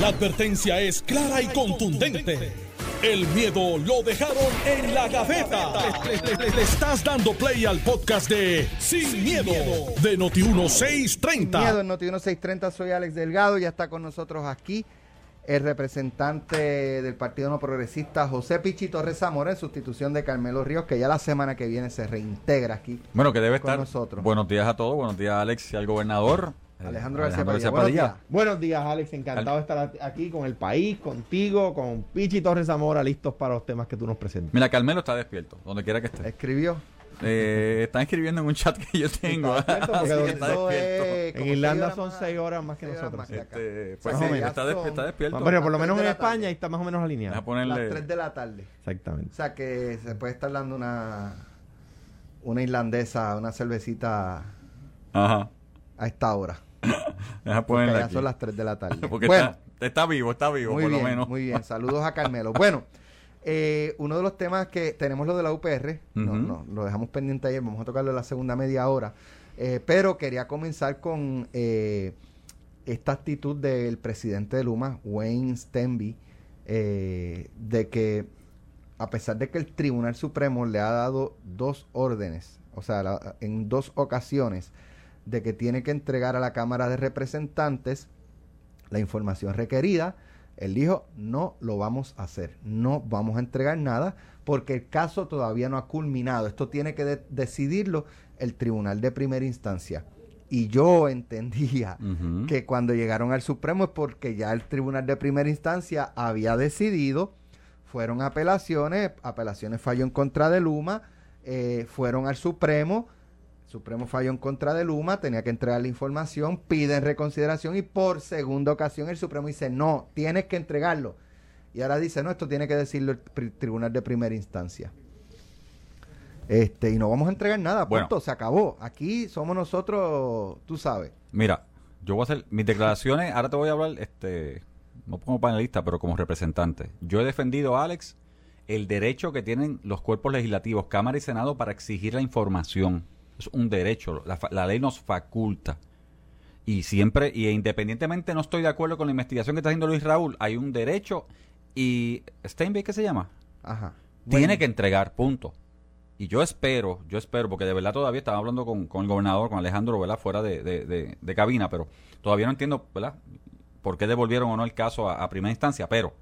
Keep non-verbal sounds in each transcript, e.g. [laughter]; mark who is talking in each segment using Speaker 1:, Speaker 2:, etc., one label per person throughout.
Speaker 1: La advertencia es clara y contundente. El miedo lo dejaron en la gaveta. Le, le- le estás dando play al podcast de Sin, miedo, de Noti1630.
Speaker 2: Miedo en Noti 1630, soy Alex Delgado, ya está con nosotros aquí el representante del Partido No Progresista, José Pichi Torres Zamora, en sustitución de Carmelo Ríos, que ya la semana que viene se reintegra aquí.
Speaker 3: Bueno, que debe
Speaker 2: con
Speaker 3: estar.
Speaker 2: nosotros.
Speaker 3: Buenos días a todos. Buenos días, Alex y al gobernador. Eh,
Speaker 2: Alejandro García Padilla. Buenos días.
Speaker 4: Buenos días, Alex. Encantado de estar aquí con el país, contigo, con Pichi Torres Zamora, listos para los temas que tú nos presentas.
Speaker 3: Mira, Carmelo está despierto, donde quiera que esté.
Speaker 2: Escribió.
Speaker 3: Eh, están escribiendo en un chat que yo tengo. [laughs]
Speaker 2: Es
Speaker 4: En Irlanda son
Speaker 2: más-
Speaker 4: seis horas más que nosotros.
Speaker 2: más que acá.
Speaker 3: Este,
Speaker 2: O
Speaker 3: pues sí,
Speaker 4: o
Speaker 3: está, desp- está despierto.
Speaker 4: Bueno, por lo
Speaker 2: Las
Speaker 4: menos en España
Speaker 2: tarde.
Speaker 4: está más o menos alineado.
Speaker 2: Las
Speaker 3: ponerle.
Speaker 2: 3 de la tarde. O
Speaker 4: Exactamente.
Speaker 2: sea que se puede estar dando una, una irlandesa, una cervecita
Speaker 3: Ajá.
Speaker 2: A esta hora. [coughs]
Speaker 3: Deja
Speaker 2: ya
Speaker 3: aquí.
Speaker 2: son las 3 de la tarde. [laughs]
Speaker 3: Porque
Speaker 2: bueno,
Speaker 3: está, está vivo, está vivo,
Speaker 2: muy
Speaker 3: por
Speaker 2: bien,
Speaker 3: lo menos.
Speaker 2: muy bien. [laughs] Saludos a Carmelo. Bueno, eh, uno de los temas que tenemos lo de la UPR, no, no, lo dejamos pendiente ayer, vamos a tocarlo en la segunda media hora, eh, pero quería comenzar con eh, esta actitud del presidente de Luma, Wayne Stenby, de que a pesar de que el Tribunal Supremo le ha dado dos órdenes, o sea, la- en dos ocasiones, de que tiene que entregar a la Cámara de Representantes la información requerida, él dijo, no lo vamos a hacer, no vamos a entregar nada porque el caso todavía no ha culminado, esto tiene que de- decidirlo el Tribunal de Primera Instancia. Y yo [laughs] entendía que cuando llegaron al Supremo es porque ya el Tribunal de Primera Instancia había decidido, fueron apelaciones, apelaciones falló en contra de Luma, eh, fueron al Supremo, Supremo falló en contra de Luma, tenía que entregar la información, piden reconsideración y por segunda ocasión el Supremo dice, no, tienes que entregarlo. Y ahora dice, no, esto tiene que decirlo el Tribunal de Primera Instancia. Este, y no vamos a entregar nada,
Speaker 3: Bueno.
Speaker 2: punto, se acabó. Aquí somos nosotros, tú sabes.
Speaker 3: Mira, yo voy a hacer mis declaraciones. Ahora te voy a hablar, este, no como panelista, pero como representante. Yo he defendido, Alex, el derecho que tienen los cuerpos legislativos, Cámara y Senado, para exigir la información. Es un derecho. La, la ley nos faculta. Y siempre, y independientemente no estoy de acuerdo con la investigación que está haciendo Luis Raúl, hay un derecho. Y Steinbeck, ¿qué se llama?
Speaker 2: Ajá.
Speaker 3: Tiene que entregar, punto. Y yo espero, yo espero, porque de verdad todavía estaba hablando con, con el gobernador, con Alejandro, ¿verdad? Fuera de, de, de- de cabina, pero todavía no entiendo, ¿verdad? ¿Por qué devolvieron o no el caso a, a primera instancia? Pero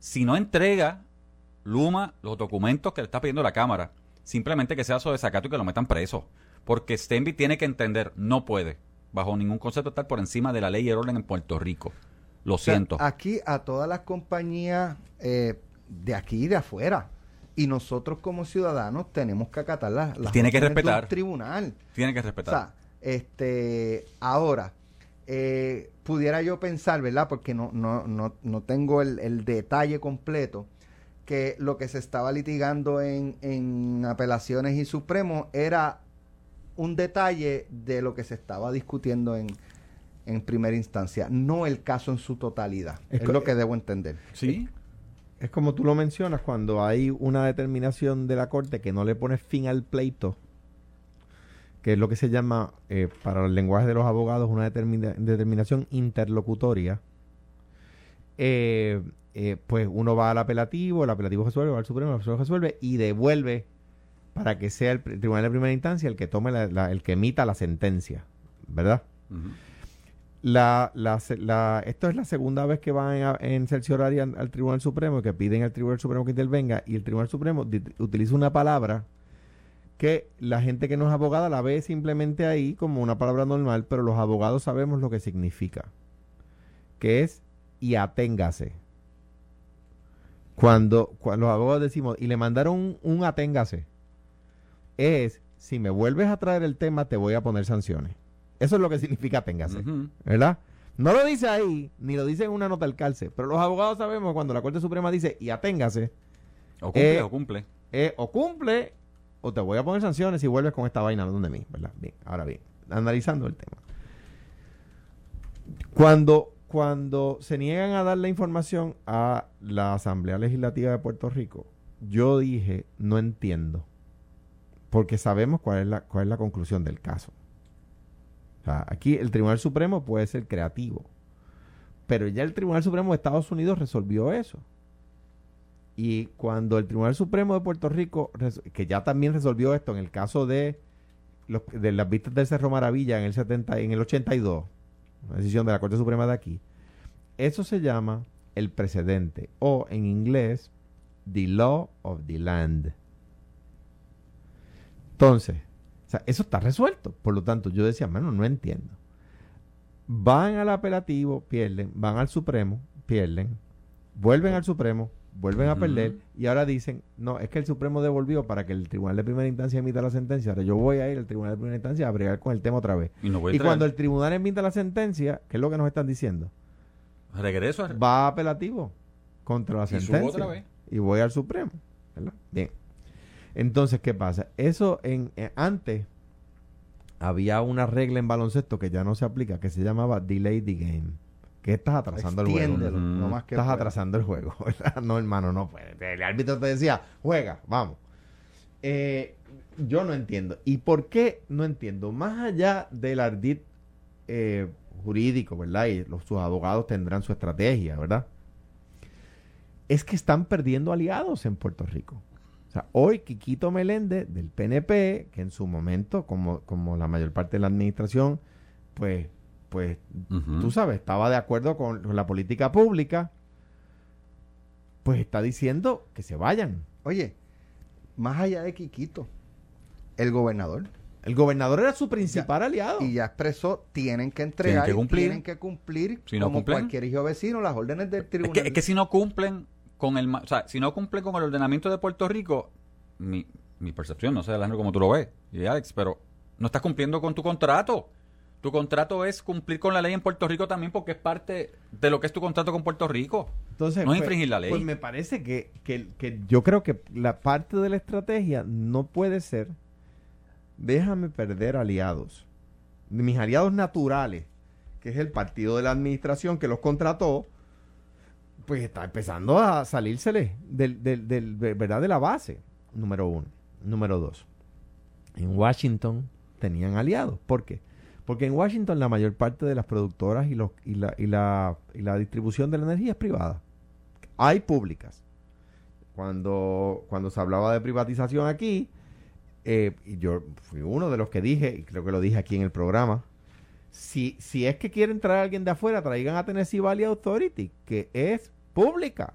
Speaker 3: si no entrega Luma los documentos que le está pidiendo la Cámara, simplemente que sea su desacato y que lo metan preso. Porque Stenby tiene que entender, no puede, bajo ningún concepto, estar por encima de la ley y el orden en Puerto Rico. Lo
Speaker 2: o sea,
Speaker 3: siento.
Speaker 2: Aquí a todas las compañías eh, de aquí y de afuera. Y nosotros como ciudadanos tenemos que acatar las, las
Speaker 3: Tiene que
Speaker 2: órdenes de un
Speaker 3: respetar.
Speaker 2: tribunal.
Speaker 3: Tiene que
Speaker 2: O
Speaker 3: respetar.
Speaker 2: sea, este, ahora, eh, pudiera yo pensar, ¿verdad? Porque no, no, no, no tengo el, el detalle completo, que lo que se estaba litigando en, en apelaciones y Supremo era un detalle de lo que se estaba discutiendo en, en primera instancia, no el caso en su totalidad. Es, lo que debo entender.
Speaker 3: sí.
Speaker 4: Es como tú lo mencionas, cuando hay una determinación de la Corte que no le pone fin al pleito, que es lo que se llama, eh, para el lenguaje de los abogados, una determina- determinación interlocutoria, eh, eh, pues uno va al apelativo, el apelativo resuelve, va al Supremo, el Supremo resuelve y devuelve para que sea el tribunal de primera instancia el que tome la- la- el que emita la sentencia, ¿verdad? La, la- esto es la segunda vez que van a- en cercioraria al, al Tribunal Supremo, que piden al Tribunal Supremo que intervenga, y el Tribunal Supremo utiliza una palabra que la gente que no es abogada la ve simplemente ahí como una palabra normal, pero los abogados sabemos lo que significa, que es y aténgase. Cuando, cuando los abogados decimos, y le mandaron un, un aténgase, es, si me vuelves a traer el tema, te voy a poner sanciones. Eso es lo que significa aténgase. ¿verdad? No lo dice ahí, ni lo dice en una nota al calce, pero los abogados sabemos cuando la Corte Suprema dice y aténgase,
Speaker 3: O cumple,
Speaker 4: Eh,
Speaker 3: o cumple.
Speaker 4: eh, o cumple o te voy a poner sanciones si vuelves con esta vaina donde mí, ¿verdad? Bien, ahora bien, analizando el tema. Cuando, cuando se niegan a dar la información a la Asamblea Legislativa de Puerto Rico, yo dije, no entiendo, porque sabemos cuál es la, cuál es la conclusión del caso. Aquí el Tribunal Supremo puede ser creativo, Pero ya el Tribunal Supremo de Estados Unidos resolvió eso. Y cuando el Tribunal Supremo de Puerto Rico, que ya también resolvió esto en el caso de, de las vistas del Cerro Maravilla en el 70, en el 82, una decisión de la Corte Suprema de aquí, eso se llama el precedente o en inglés the law of the land. Entonces, o sea, eso está resuelto. Por lo tanto, yo decía, mano, no entiendo. Van al apelativo, pierden, van al Supremo, pierden, vuelven al Supremo, vuelven a perder y ahora dicen, no, es que el Supremo devolvió para que el Tribunal de Primera Instancia emita la sentencia. Ahora yo voy a ir al Tribunal de Primera Instancia a bregar con el tema otra vez.
Speaker 3: Y no voy a
Speaker 4: Y cuando el Tribunal emita la sentencia, ¿qué es lo que nos están diciendo?
Speaker 3: Regreso a...
Speaker 4: Va a apelativo contra la
Speaker 3: Y
Speaker 4: sentencia.
Speaker 3: otra vez.
Speaker 4: Y voy al Supremo. ¿verdad? Bien. Entonces, ¿qué pasa? Eso en, eh, antes había una regla en baloncesto que ya no se aplica, que se llamaba delay the game. Que estás atrasando el juego.
Speaker 2: No más que
Speaker 4: Estás
Speaker 2: pueda.
Speaker 4: atrasando el juego, [laughs] ¿verdad? No, hermano, no puede. El árbitro te decía, juega, vamos. Eh, yo no entiendo. ¿Y por qué no entiendo? Más allá del ardid eh, jurídico, ¿verdad? Y los, sus abogados tendrán su estrategia, ¿verdad? Es que están perdiendo aliados en Puerto Rico. O sea, hoy Quiquito Meléndez del PNP, que en su momento, como, como la mayor parte de la administración, pues, pues tú sabes, estaba de acuerdo con, con la política pública, pues está diciendo que se vayan.
Speaker 2: Oye, más allá de Quiquito, el gobernador,
Speaker 4: El gobernador era su principal aliado.
Speaker 2: y ya expresó, tienen que entregar,
Speaker 3: que
Speaker 2: y
Speaker 3: cumplir.
Speaker 2: tienen que cumplir,
Speaker 3: Si no
Speaker 2: como
Speaker 3: cumplen.
Speaker 2: cualquier hijo vecino, las órdenes del
Speaker 3: Es
Speaker 2: tribunal.
Speaker 3: que, es que si no cumplen con el o sea, si no cumplen con el ordenamiento de Puerto Rico, mi, mi percepción, no sé Alejandro cómo tú lo ves, y Alex, pero no estás cumpliendo con tu contrato. Tu contrato es cumplir con la ley en Puerto Rico también porque es parte de lo que es tu contrato con Puerto Rico.
Speaker 4: Entonces,
Speaker 3: no
Speaker 4: pues-
Speaker 3: infringir la ley.
Speaker 4: Pues me parece que, que- que yo creo que la parte de la estrategia no puede ser déjame perder aliados. Mis aliados naturales, que es el partido de la administración que los contrató, pues está empezando a salírsele del, del- del- de- ¿verdad? de la base, número uno. Número dos, en Washington tenían aliados. ¿Por qué? Porque en Washington la mayor parte de las productoras y, los, y, la, y, la, y la distribución de la energía es privada. Hay públicas. Cuando, cuando se hablaba de privatización aquí, eh, y yo fui uno de los que dije, y creo que lo dije aquí en el programa, si, si es que quieren traer a alguien de afuera, traigan a Tennessee Valley Authority, que es pública,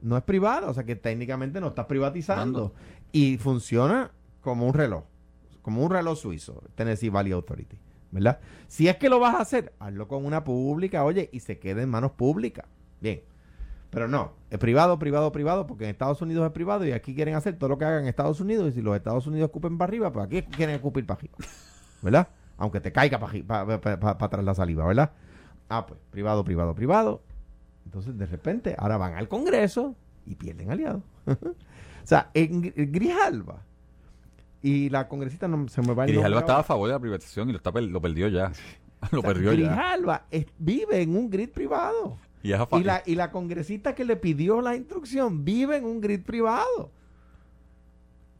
Speaker 4: no es privada, o sea que técnicamente no está privatizando y funciona como un reloj, como un reloj suizo, Tennessee Valley Authority, ¿verdad? Si es que lo vas a hacer, hazlo con una pública, oye, y se quede en manos públicas. Bien. Pero no, es privado, privado, privado, porque en Estados Unidos es privado y aquí quieren hacer todo lo que hagan en Estados Unidos y si los Estados Unidos ocupen para arriba, pues aquí quieren escupir para arriba. ¿Verdad? Aunque te caiga para atrás la saliva, ¿verdad? Ah, pues, privado, privado, privado. Entonces, de repente, ahora van al Congreso y pierden aliados. [laughs] o sea, en Gr- Grijalba y la congresista no se me va el
Speaker 3: Grijalba estaba a favor de la privatización y lo, está lo perdió ya. [laughs] lo
Speaker 4: O sea,
Speaker 3: perdió ya.
Speaker 4: Grijalba es- vive en un grid privado.
Speaker 3: Y,
Speaker 4: la, y la congresista que le pidió la instrucción vive en un grid privado.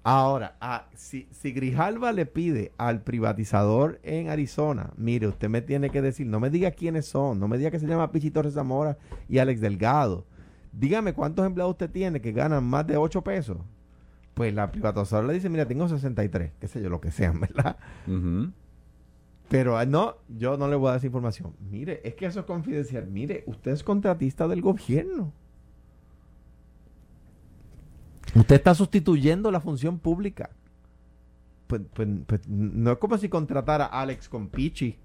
Speaker 4: Ahora, ah, si, si Grijalba le pide al privatizador en Arizona, mire, usted me tiene que decir, no me diga quiénes son, no me diga que se llama Pichi Torres Zamora y Alex Delgado. Dígame cuántos empleados usted tiene que ganan más de 8 pesos. Pues la privatizadora le dice, mira, tengo 63, qué sé yo, lo que sean, ¿verdad? Pero ah, no, yo no le voy a dar esa información. Mire, es que eso es confidencial. Mire, usted es contratista del gobierno. Usted está sustituyendo la función pública. Pues, pues- pues, no es como si contratara a Alex con Pichi.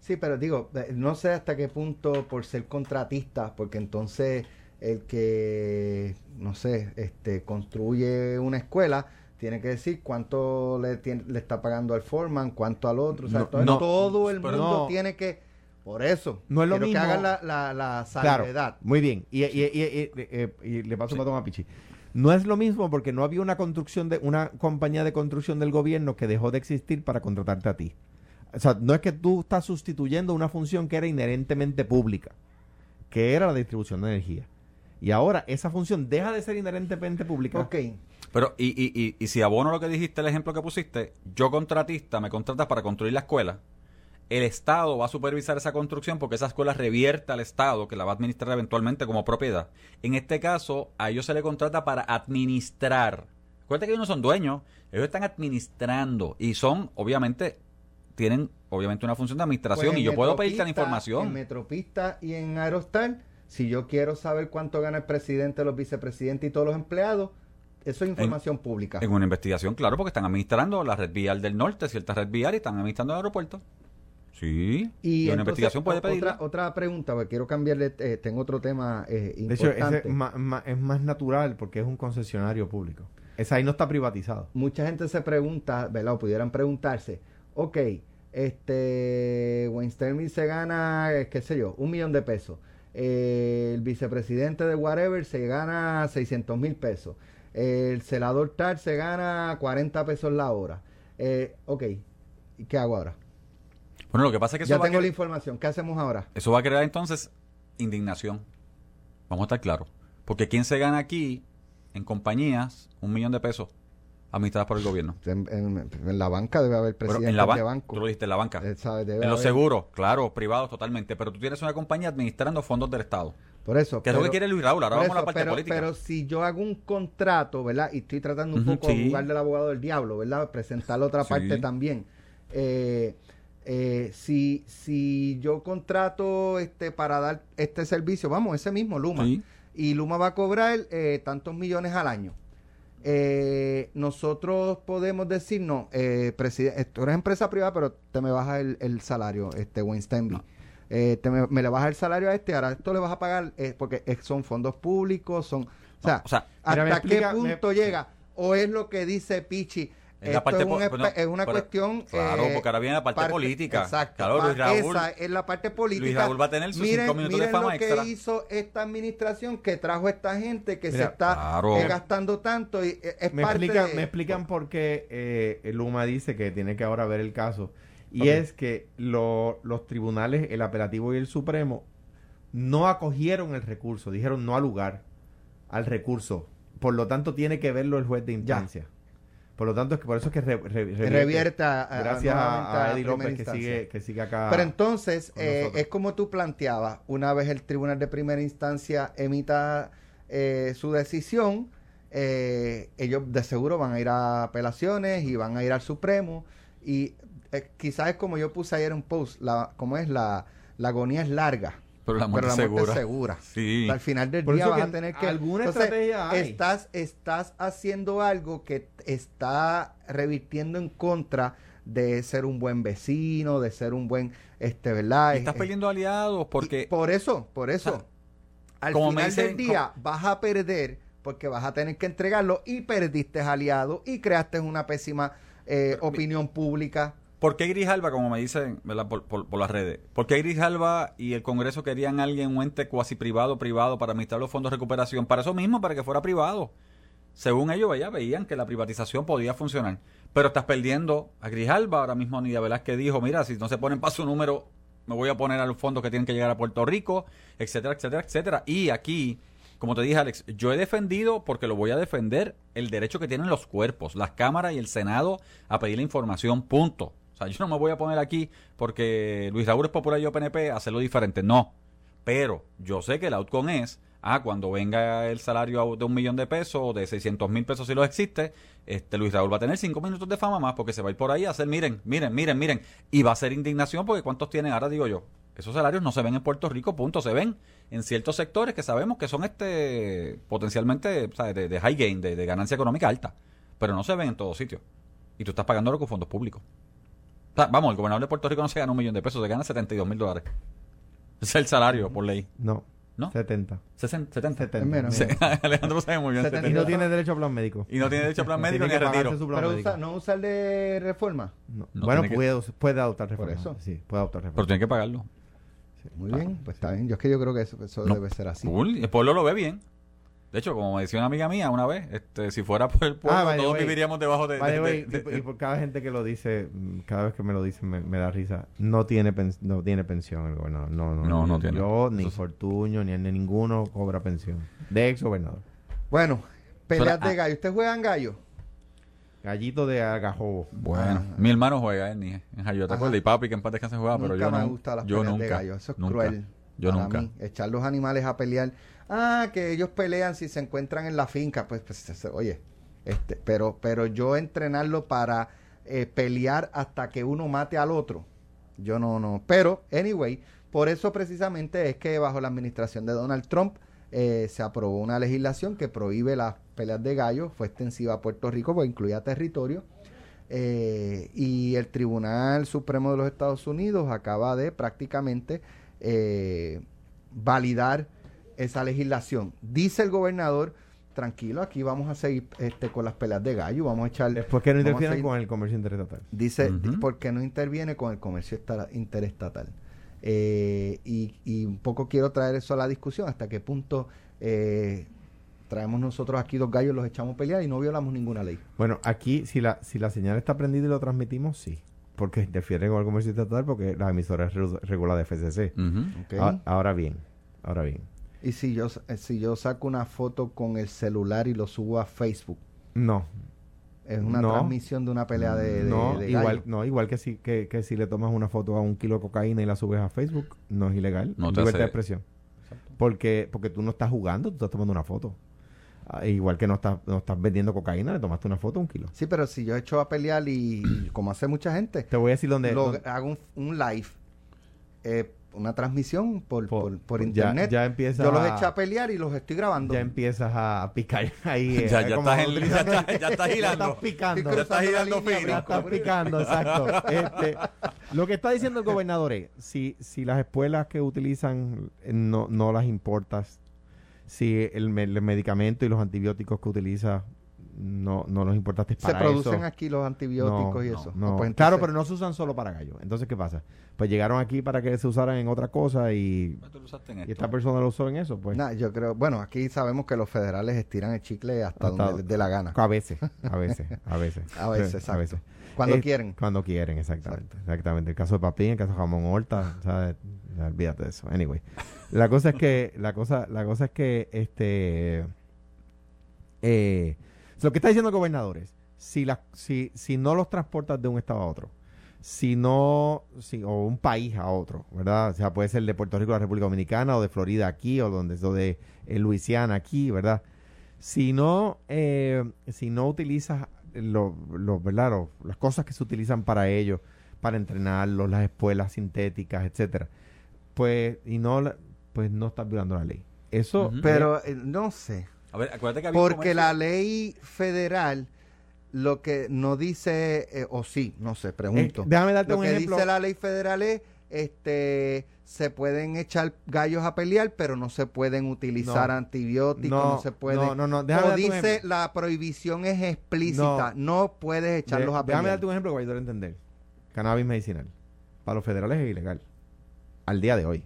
Speaker 2: Sí, pero digo, eh, no sé hasta qué punto por ser contratista, porque entonces el que, no sé, este, construye una escuela tiene que decir cuánto le, tiene- le está pagando al foreman, cuánto al otro, o sea,
Speaker 3: No,
Speaker 2: todo,
Speaker 3: no,
Speaker 2: todo el mundo
Speaker 4: no.
Speaker 2: tiene que, por eso,
Speaker 4: No es lo
Speaker 2: que
Speaker 4: mismo.
Speaker 2: hagan la, la, la
Speaker 4: Claro,
Speaker 2: salvedad.
Speaker 4: muy bien. Y, y- y- y- eh, y le paso
Speaker 3: Sí.
Speaker 4: el batón a Pichi. No es lo mismo porque no había una construcción de una compañía de construcción del gobierno que dejó de existir para contratarte a ti. O sea, no es que tú estás sustituyendo una función que era inherentemente pública, que era la distribución de energía. Y ahora esa función deja de ser inherentemente pública.
Speaker 2: Ok,
Speaker 3: Pero, y, y, y, y si abono lo que dijiste, el ejemplo que pusiste, yo contratista, me contratas para construir la escuela, el Estado va a supervisar esa construcción porque esa escuela revierta al Estado, que la va a administrar eventualmente como propiedad. En este caso, a ellos se le contrata para administrar. Acuérdate que ellos no son dueños, ellos están administrando y son, obviamente, tienen obviamente una función de administración
Speaker 2: Pues
Speaker 3: y yo puedo pedirte la
Speaker 2: Metropista, En
Speaker 3: información.
Speaker 2: Metropista y en Aerostar, si yo quiero saber cuánto gana el presidente, los vicepresidentes y todos los empleados, eso es información pública.
Speaker 3: En una investigación, claro, porque están administrando la red vial del norte, cierta red vial, y están administrando el aeropuerto. Sí.
Speaker 2: Y
Speaker 3: una
Speaker 2: entonces,
Speaker 3: investigación puede pedirla.
Speaker 2: Otra, otra pregunta, porque quiero cambiarle, eh, tengo otro tema eh,
Speaker 4: De hecho,
Speaker 2: importante.
Speaker 4: ese es ma- ma- es más natural porque es un concesionario público. Ese ahí no está privatizado.
Speaker 2: Mucha gente se pregunta, ¿verdad? O pudieran preguntarse, ok, este, Wayne Sterling se gana, eh, qué sé yo, un millón de pesos. Eh, el vicepresidente de whatever se gana 600 mil pesos. El celador tal se gana 40 pesos la hora. Eh, ok, ¿y qué hago ahora?
Speaker 3: Bueno, lo que pasa es que eso
Speaker 2: Ya
Speaker 3: va, a
Speaker 2: tengo la información, ¿qué hacemos ahora?
Speaker 3: eso va a crear entonces indignación. Vamos a estar claros. Porque ¿quién se gana aquí en compañías un millón de pesos administradas por el gobierno?
Speaker 2: En, en- en la banca debe haber presidente
Speaker 3: en la
Speaker 2: de banco.
Speaker 3: Tú lo dijiste, en la banca.
Speaker 2: Eh, sabe, debe
Speaker 3: en los seguros, claro, privados totalmente. Pero tú tienes una compañía administrando fondos del Estado.
Speaker 2: Por eso.
Speaker 3: Que es lo que quiere Luis Raúl. Ahora vamos a la parte
Speaker 2: pero,
Speaker 3: política.
Speaker 2: Pero si yo hago un contrato, ¿verdad? Y estoy tratando un poco de jugar del abogado del diablo, ¿verdad? Presentar la otra
Speaker 3: Sí.
Speaker 2: parte también. Eh, eh, si, si yo contrato este para dar este servicio, vamos, ese mismo Luma,
Speaker 3: Sí.
Speaker 2: y Luma va a cobrar eh, tantos millones al año. Eh, nosotros podemos decir, no, eh, presidente, tú eres empresa privada, pero te me baja el, el salario, este Wayne Stanby. Eh, te me, me le baja el salario a este, ahora esto le vas a pagar, eh, porque eh, son fondos públicos, son... O sea,
Speaker 3: No, o sea,
Speaker 2: ¿hasta
Speaker 4: explica-
Speaker 2: qué punto
Speaker 4: me-
Speaker 2: llega? ¿O es lo que dice Pichi?
Speaker 3: Es la
Speaker 2: Esto
Speaker 3: parte
Speaker 2: es, un
Speaker 3: po-
Speaker 2: espe-
Speaker 3: bueno,
Speaker 2: es una
Speaker 3: pero-
Speaker 2: cuestión...
Speaker 3: claro,
Speaker 2: eh,
Speaker 3: porque ahora viene la parte política.
Speaker 2: Exacto.
Speaker 3: Claro, Luis Raúl-
Speaker 2: esa es la parte política.
Speaker 3: Luis Raúl va a tener sus
Speaker 2: miren,
Speaker 3: cinco minutos de
Speaker 2: miren
Speaker 3: fama
Speaker 2: lo
Speaker 3: extra.
Speaker 2: que hizo esta administración que trajo a esta gente que se está
Speaker 3: claro.
Speaker 2: eh, gastando tanto y eh, es
Speaker 4: Me,
Speaker 2: parte
Speaker 4: explican,
Speaker 2: de-
Speaker 4: me explican por qué eh, el Luma dice que tiene que ahora ver el caso. Y es que lo- los tribunales, el apelativo y el supremo, no acogieron el recurso, dijeron no al lugar, al recurso. Por lo tanto, tiene que verlo el juez de instancia. Por lo tanto, es que por eso es que re- re- revierte.
Speaker 2: revierte a, a-
Speaker 4: Gracias a, Eddie López que sigue, que sigue acá.
Speaker 2: Pero entonces, eh, es como tú planteabas, una vez el tribunal de primera instancia emita eh, su decisión, eh, ellos de seguro van a ir a apelaciones y van a ir al Supremo. Y eh, quizás es como yo puse ayer un post, la, como es la, la agonía es larga.
Speaker 3: Pero la muerte
Speaker 2: pero la muerte
Speaker 3: segura.
Speaker 2: es segura.
Speaker 3: Sí.
Speaker 2: Al final del
Speaker 4: Por
Speaker 2: día vas a tener que...
Speaker 4: alguna estrategia hay.
Speaker 2: Estás, estás haciendo algo que está revirtiendo en contra de ser un buen vecino, de ser un buen, este, ¿verdad?
Speaker 3: Y estás perdiendo aliados
Speaker 2: y
Speaker 3: porque
Speaker 2: por eso, por eso.
Speaker 3: O sea,
Speaker 2: al
Speaker 3: como
Speaker 2: final
Speaker 3: dicen-
Speaker 2: del día vas a perder porque vas a tener que entregarlo y perdiste aliado y creaste una pésima eh, opinión pública.
Speaker 3: ¿Por qué Grijalba, como me dicen. Por, las redes, por qué Grijalba y el Congreso querían alguien, un ente cuasi privado, privado, para administrar los fondos de recuperación? Para eso mismo, para que fuera privado. Según ellos, veía, veían que la privatización podía funcionar. Pero estás perdiendo a Grijalba. Ahora mismo Nidia Velázquez dijo, mira, si no se ponen para su número, me voy a poner a los fondos que tienen que llegar a Puerto Rico, etcétera, etcétera, etcétera. Y aquí, como te dije, Alex, yo he defendido, porque lo voy a defender, el derecho que tienen los cuerpos, las cámaras y el Senado a pedir la información, punto. O sea, yo no me voy a poner aquí porque Luis Raúl es popular y yo PNP hacerlo diferente. No. Pero yo sé que el outcome es, ah, cuando venga el salario de un millón de pesos o de 600 mil pesos si lo existe, este Luis Raúl va a tener cinco minutos de fama más porque se va a ir por ahí a hacer, miren, miren, miren, miren. Y va a ser indignación porque ¿cuántos tienen? Ahora digo yo, esos salarios no se ven en Puerto Rico, punto. Se ven en ciertos sectores que sabemos que son este potencialmente ¿sabes? De, de high gain, de, de ganancia económica alta. Pero no se ven en todos sitios. Y tú estás pagándolo con fondos públicos. O sea, vamos, el gobernador de Puerto Rico no se gana un millón de pesos, se gana 72 mil dólares. Ese es el salario por ley.
Speaker 4: No.
Speaker 3: ¿No?
Speaker 4: 70.
Speaker 3: 60, 70.
Speaker 4: 70.
Speaker 2: Es menos.
Speaker 3: Sí, [laughs] Alejandro sabe muy bien.
Speaker 2: 70.
Speaker 4: Y
Speaker 3: 70.
Speaker 4: no tiene derecho a plan médico.
Speaker 3: Y no tiene derecho a plan [laughs] médico ni a
Speaker 4: pagarse
Speaker 3: retiro.
Speaker 4: su plan
Speaker 2: Pero
Speaker 4: médico.
Speaker 2: usa- no usa el de reforma.
Speaker 4: No.
Speaker 3: No
Speaker 4: bueno,
Speaker 3: tiene que-
Speaker 4: puede, puede adoptar
Speaker 2: Por
Speaker 4: reforma.
Speaker 2: eso.
Speaker 4: Sí, puede adoptar
Speaker 3: Pero
Speaker 4: reforma.
Speaker 3: tiene que pagarlo.
Speaker 2: Muy bien, pues está bien. Yo es que yo creo que eso, eso
Speaker 3: No.
Speaker 2: debe ser así.
Speaker 3: Cool, El pueblo lo ve bien. De hecho, como me decía una amiga mía una vez, este, si fuera por el pueblo,
Speaker 4: Ah, the
Speaker 3: todos
Speaker 4: way.
Speaker 3: viviríamos debajo de... De-
Speaker 4: way,
Speaker 3: de-
Speaker 4: y-
Speaker 3: de-
Speaker 4: y por cada gente que lo dice, cada vez que me lo dicen me, me da risa. No tiene pens- no tiene pensión el gobernador. No, no,
Speaker 3: No, no
Speaker 4: yo-
Speaker 3: tiene.
Speaker 4: Yo, ni
Speaker 3: Eso sí.
Speaker 4: Fortuño, ni, ni ninguno cobra pensión. De ex gobernador.
Speaker 2: Bueno, peleas de gallo. ¿Ustedes juegan gallo?
Speaker 4: Gallito de agajobo.
Speaker 3: Bueno,
Speaker 2: Ah.
Speaker 3: mi hermano juega en, en Jayo, ¿te
Speaker 2: Ajá.
Speaker 3: acuerdas? Y papi que en paz descanse jugaba, pero
Speaker 2: nunca
Speaker 3: yo
Speaker 2: me
Speaker 3: no.
Speaker 2: han gustado las
Speaker 3: yo
Speaker 2: peleas
Speaker 3: nunca.
Speaker 2: de gallos. Eso es
Speaker 3: nunca.
Speaker 2: cruel.
Speaker 3: Yo
Speaker 2: para
Speaker 3: nunca.
Speaker 2: mí. Echar los animales a pelear. Ah, que ellos pelean si se encuentran en la finca. Pues, pues oye, este, pero, pero yo entrenarlo para eh, pelear hasta que uno mate al otro. Yo no, no. Pero, anyway, por eso precisamente es que bajo la administración de Donald Trump eh, se aprobó una legislación que prohíbe las peleas de gallos. Fue extensiva a Puerto Rico, pues incluía territorio. Eh, y el Tribunal Supremo de los Estados Unidos acaba de prácticamente eh, validar esa legislación. Dice el gobernador, tranquilo, aquí vamos a seguir este, con las peleas de gallo, vamos a echar...
Speaker 4: Después que no
Speaker 2: seguir-
Speaker 4: con el comercio interestatal.
Speaker 2: Dice,
Speaker 3: Ujú.
Speaker 2: di- porque no interviene con el comercio esta- interestatal. Eh, y, y un poco quiero traer eso a la discusión, hasta qué punto eh, traemos nosotros aquí dos gallos, los echamos a pelear y no violamos ninguna ley.
Speaker 4: Bueno, aquí si la, si la señal está prendida y lo transmitimos, sí. Porque interfiere con el comercio estatal porque la emisora es re- regulada de FCC.
Speaker 3: Ujú.
Speaker 2: ¿ok?
Speaker 4: A- ahora bien, ahora bien.
Speaker 2: Y si yo, si yo saco una foto con el celular y lo subo a Facebook,
Speaker 4: No,
Speaker 2: es una
Speaker 4: No.
Speaker 2: transmisión de una pelea de, de-
Speaker 4: no,
Speaker 2: de
Speaker 4: igual, no, igual que si, que, que si le tomas una foto a un kilo de cocaína y la subes a Facebook, no es ilegal.
Speaker 3: No te
Speaker 4: libertad
Speaker 3: hace-
Speaker 4: de expresión. Porque, porque tú no estás jugando, tú estás tomando una foto. Ah, igual que no estás, no estás vendiendo cocaína, le tomaste una foto a un kilo.
Speaker 2: Sí, pero si yo echo a pelear y, y como hace mucha gente,
Speaker 4: Te voy a decir dónde...
Speaker 2: lo-
Speaker 4: dónde-
Speaker 2: hago un, un live, eh, una transmisión por,
Speaker 4: Por-
Speaker 2: por, por
Speaker 4: ya-
Speaker 2: internet.
Speaker 4: ya empieza
Speaker 2: yo los eché a pelear y los estoy grabando.
Speaker 4: ya empiezas a picar [laughs] ahí. [laughs] eh,
Speaker 3: Ya- ya
Speaker 4: como
Speaker 3: estás
Speaker 4: utilizando-
Speaker 3: ya estás- ya estás [laughs] girando.
Speaker 4: estás picando.
Speaker 3: Ya estás girando
Speaker 2: línea,
Speaker 3: fino.
Speaker 4: Ya estás picando, exacto. Este, lo que está diciendo el gobernador es, si, si las espuelas que utilizan eh, no, no las importas, si el, me- el medicamento y los antibióticos que utiliza no, no los importaste
Speaker 2: Se
Speaker 4: para
Speaker 2: producen
Speaker 4: eso.
Speaker 2: aquí los antibióticos
Speaker 4: No,
Speaker 2: y
Speaker 3: no,
Speaker 2: eso.
Speaker 4: No,
Speaker 2: pues
Speaker 4: claro, pero no se usan solo para gallos. Entonces, ¿qué pasa? Pues llegaron aquí para que se usaran en otra cosa y,
Speaker 3: en
Speaker 4: y esta persona lo usó en eso, pues.
Speaker 2: Nah, yo creo, bueno, aquí sabemos que los federales estiran el chicle hasta,
Speaker 4: Hasta-
Speaker 2: donde les dé la gana.
Speaker 4: A veces, a veces, a veces. [laughs]
Speaker 2: A veces, [laughs]
Speaker 4: Sí,
Speaker 2: exacto. Cuando quieren.
Speaker 4: Cuando quieren, exactamente. Exactamente. El caso de Papín, el caso de Jamón Horta, ¿sabes? Olvídate de eso. Anyway. La cosa es que, la cosa, la cosa es que, este, eh, lo que está diciendo el gobernador es, si, si, si no los transportas de un estado a otro, si no, si, o un país a otro, ¿verdad? O sea, puede ser de Puerto Rico a la República Dominicana, o de Florida aquí, o donde, o de eh, Luisiana aquí, ¿verdad? Si no, eh, si no utilizas lo, lo- ¿verdad? Lo- las cosas que se utilizan para ello, para entrenarlos, las espuelas sintéticas, etcétera, pues, y no, pues no estás violando la ley. Eso.
Speaker 2: Pero eh, no sé.
Speaker 3: A ver, acuérdate que había
Speaker 2: Porque la ley federal lo que no dice, eh, o sí, no sé, pregunto.
Speaker 4: Eh, déjame darte
Speaker 2: lo
Speaker 4: un
Speaker 2: que
Speaker 4: ejemplo.
Speaker 2: dice la ley federal es, este, se pueden echar gallos a pelear, pero no se pueden utilizar
Speaker 4: No.
Speaker 2: antibióticos, no,
Speaker 4: No,
Speaker 2: se puede.
Speaker 4: no, no, no, déjame
Speaker 2: o
Speaker 4: darte un
Speaker 2: dice, la prohibición es explícita, no, puedes echarlos
Speaker 4: de-
Speaker 2: a
Speaker 4: déjame
Speaker 2: pelear.
Speaker 4: darte un ejemplo que va a ayudar a entender. Cannabis medicinal. Para los federales es ilegal. Al día de hoy.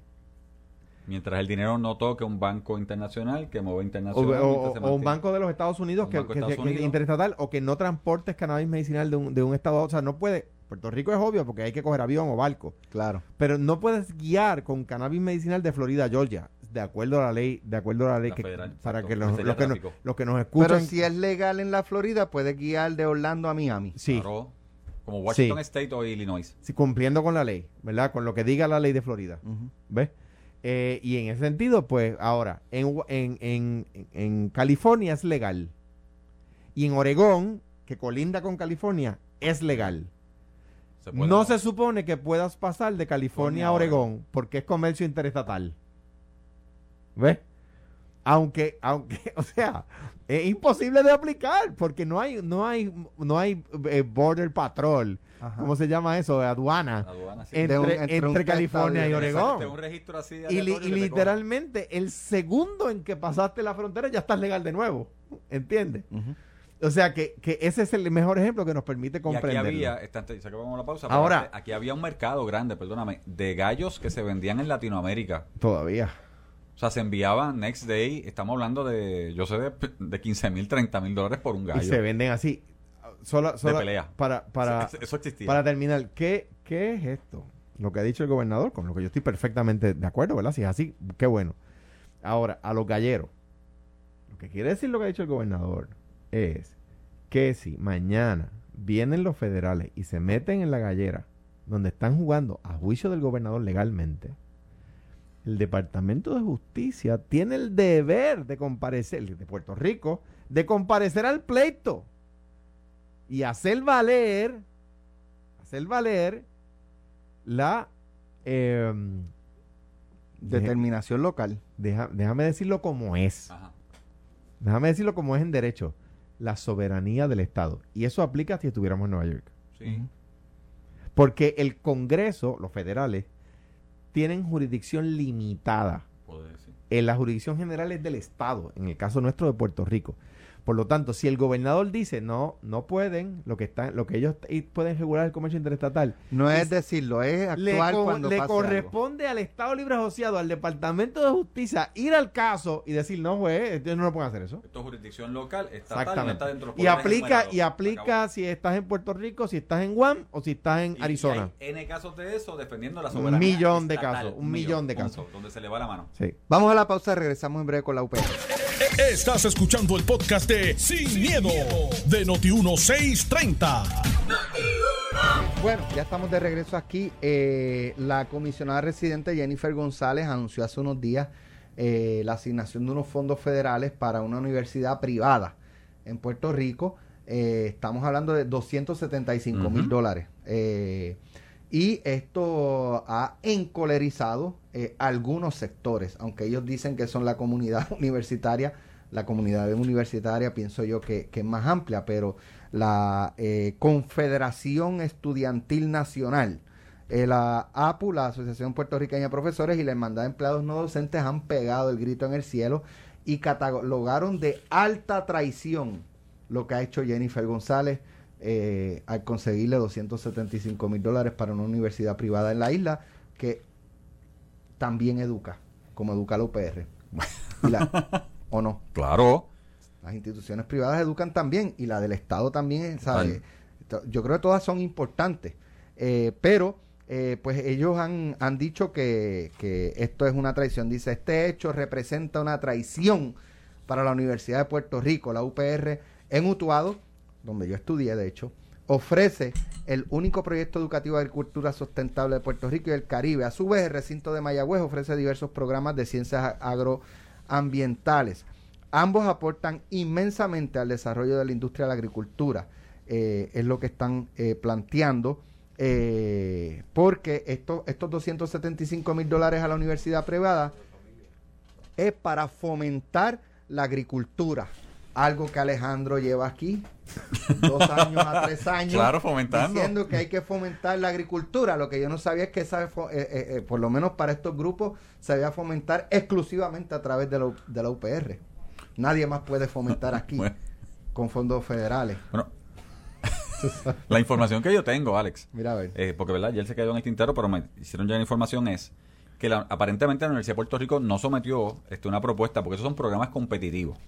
Speaker 3: Mientras el dinero no toque un banco internacional que mueve
Speaker 4: O,
Speaker 3: internacional.
Speaker 4: o-
Speaker 3: se
Speaker 4: o un banco de los Estados Unidos
Speaker 3: Un
Speaker 4: que, que-
Speaker 3: Estados
Speaker 4: que-
Speaker 3: Unidos.
Speaker 4: interestatal o que no transportes cannabis medicinal de un, de un estado a otro. O sea, no puede. Puerto Rico es obvio porque hay que coger avión o barco.
Speaker 2: Claro.
Speaker 4: Pero no puedes guiar con cannabis medicinal de Florida a Georgia. De acuerdo a la ley, de acuerdo a la ley
Speaker 3: La
Speaker 4: que,
Speaker 3: federal,
Speaker 4: para que los, los que nos, los que nos escuchan.
Speaker 2: Pero si es legal en la Florida, puedes guiar de Orlando a Miami.
Speaker 4: sí,
Speaker 3: Claro, como Washington
Speaker 4: Sí.
Speaker 3: State o Illinois.
Speaker 4: sí, cumpliendo con la ley, ¿verdad? Con lo que diga la ley de Florida.
Speaker 2: Ujú.
Speaker 4: ¿Ves? Eh, y en ese sentido, pues ahora, en, en, en, en California es legal. Y en Oregón, que colinda con California, es legal.
Speaker 3: Se puede-
Speaker 4: No se supone que puedas pasar de California a
Speaker 3: California a
Speaker 4: Oregón porque es comercio interestatal. ¿Ves? Aunque, aunque, [laughs] o sea, es imposible de aplicar porque no hay, no hay, no hay eh, border patrol.
Speaker 2: Ajá.
Speaker 4: ¿Cómo se llama eso? Aduana.
Speaker 3: Aduana, sí.
Speaker 4: Entre,
Speaker 2: De un-
Speaker 4: entre,
Speaker 2: entre un
Speaker 4: California y Oregón.
Speaker 3: Un registro así
Speaker 4: Y, li- literalmente el segundo en que pasaste la frontera ya estás legal de nuevo. ¿Entiendes? O sea que, que ese es el mejor ejemplo que nos permite
Speaker 3: coge. Y aquí
Speaker 4: comprender.
Speaker 3: había, está antes- se acabó la pausa. pero
Speaker 4: Ahora-
Speaker 3: aquí había un mercado grande, perdóname, de gallos que se vendían en Latinoamérica.
Speaker 4: Todavía.
Speaker 3: O sea, se enviaban next day, estamos hablando de, yo sé, de, de 15 mil, 30 mil dólares por un gallo.
Speaker 4: Y se venden así. Sola, sola-
Speaker 3: pelea.
Speaker 4: Para, para,
Speaker 3: Eso, eso existía.
Speaker 4: para terminar, ¿qué, ¿qué es esto? Lo que ha dicho el gobernador, con lo que yo estoy perfectamente de acuerdo, ¿verdad? Si es así, qué bueno. Ahora, a los galleros. Lo que quiere decir lo que ha dicho el gobernador es que si mañana vienen los federales y se meten en la gallera donde están jugando a juicio del gobernador legalmente, el Departamento de Justicia tiene el deber de comparecer, el de Puerto Rico, de comparecer al pleito y hacer valer, hacer valer la em,
Speaker 2: Determinación local.
Speaker 4: deja- déjame decirlo como es.
Speaker 3: Ajá.
Speaker 4: Déjame decirlo como es en derecho. La soberanía del Estado. Y eso aplica si estuviéramos en Nueva York.
Speaker 3: Sí.
Speaker 4: Porque el Congreso, los federales, tienen jurisdicción limitada. En la jurisdicción general es del Estado, en el caso nuestro de Puerto Rico. Por lo tanto, si el gobernador dice no, no pueden, lo que está, lo que ellos pueden regular el comercio interestatal,
Speaker 2: No es
Speaker 4: Es-
Speaker 2: decirlo, es
Speaker 4: le,
Speaker 2: actuar
Speaker 4: co-
Speaker 2: cuando
Speaker 4: le
Speaker 2: pase algo.
Speaker 4: corresponde al Estado Libre Asociado, al Departamento de Justicia, ir al caso y decir, no, juez, no lo pueden hacer eso.
Speaker 3: Esto es jurisdicción local, estatal, no está dentro de los
Speaker 4: Y aplica, y aplica
Speaker 3: acabó.
Speaker 4: si estás en Puerto Rico, si estás en Guam o si estás en
Speaker 3: Y-
Speaker 4: Arizona.
Speaker 3: Y hay N casos de eso defendiendo la
Speaker 4: Un
Speaker 3: soberanía.
Speaker 4: millón de
Speaker 3: estatal.
Speaker 4: casos, un millón de
Speaker 3: punto,
Speaker 4: casos.
Speaker 3: Donde se le va la mano.
Speaker 4: Sí.
Speaker 2: Vamos a la pausa, regresamos en breve con la UP.
Speaker 1: Estás escuchando el podcast de Sin, miedo, de Noti1630.
Speaker 2: Bueno, ya estamos de regreso aquí. Eh, la comisionada residente Jennifer González anunció hace unos días eh, la asignación de unos fondos federales para una universidad privada en Puerto Rico. Eh, estamos hablando de 275 mil dólares. Eh, y esto ha encolerizado eh, algunos sectores, aunque ellos dicen que son la comunidad [laughs] universitaria. La comunidad universitaria pienso yo que, que es más amplia, pero la eh, Confederación Estudiantil Nacional, eh, la APU, la Asociación Puertorriqueña de Profesores y la Hermandad de Empleados No Docentes han pegado el grito en el cielo y catalogaron de alta traición lo que ha hecho Jennifer González eh, al conseguirle 275 mil dólares para una universidad privada en la isla que también educa, como educa la UPR. [laughs] Y la- ¿O no?
Speaker 3: Claro.
Speaker 2: Las instituciones privadas educan también y la del Estado también, ¿sabe?
Speaker 3: Total.
Speaker 2: To- Yo creo que todas son importantes, eh, pero eh, pues ellos han, han dicho que, que esto es una traición. Dice, este hecho representa una traición para la Universidad de Puerto Rico, la UPR, en Utuado, donde yo estudié de hecho, ofrece el único proyecto educativo de agricultura sustentable de Puerto Rico y el Caribe. A su vez, el recinto de Mayagüez ofrece diversos programas de ciencias a- agroambientales. Ambos aportan inmensamente al desarrollo de la industria de la agricultura. Eh, es lo que están eh, planteando. eh, porque estos, estos 275 mil dólares a la universidad privada es para fomentar la agricultura. Algo que Alejandro lleva aquí dos años a tres años.
Speaker 3: Claro, fomentando.
Speaker 2: Diciendo que hay que fomentar la agricultura. Lo que yo no sabía es que fo- eh, eh, eh, por lo menos para estos grupos, se debe fomentar exclusivamente a través de la, de la UPR. Nadie más puede fomentar aquí [laughs]
Speaker 3: Bueno.
Speaker 2: con fondos federales.
Speaker 3: Bueno, [laughs] la información que yo tengo, Alex,
Speaker 2: Mira a ver.
Speaker 3: eh, porque verdad, ya él se quedó en el tintero, pero me hicieron ya la información, es que la- aparentemente la Universidad de Puerto Rico no sometió este, una propuesta, porque esos son programas competitivos.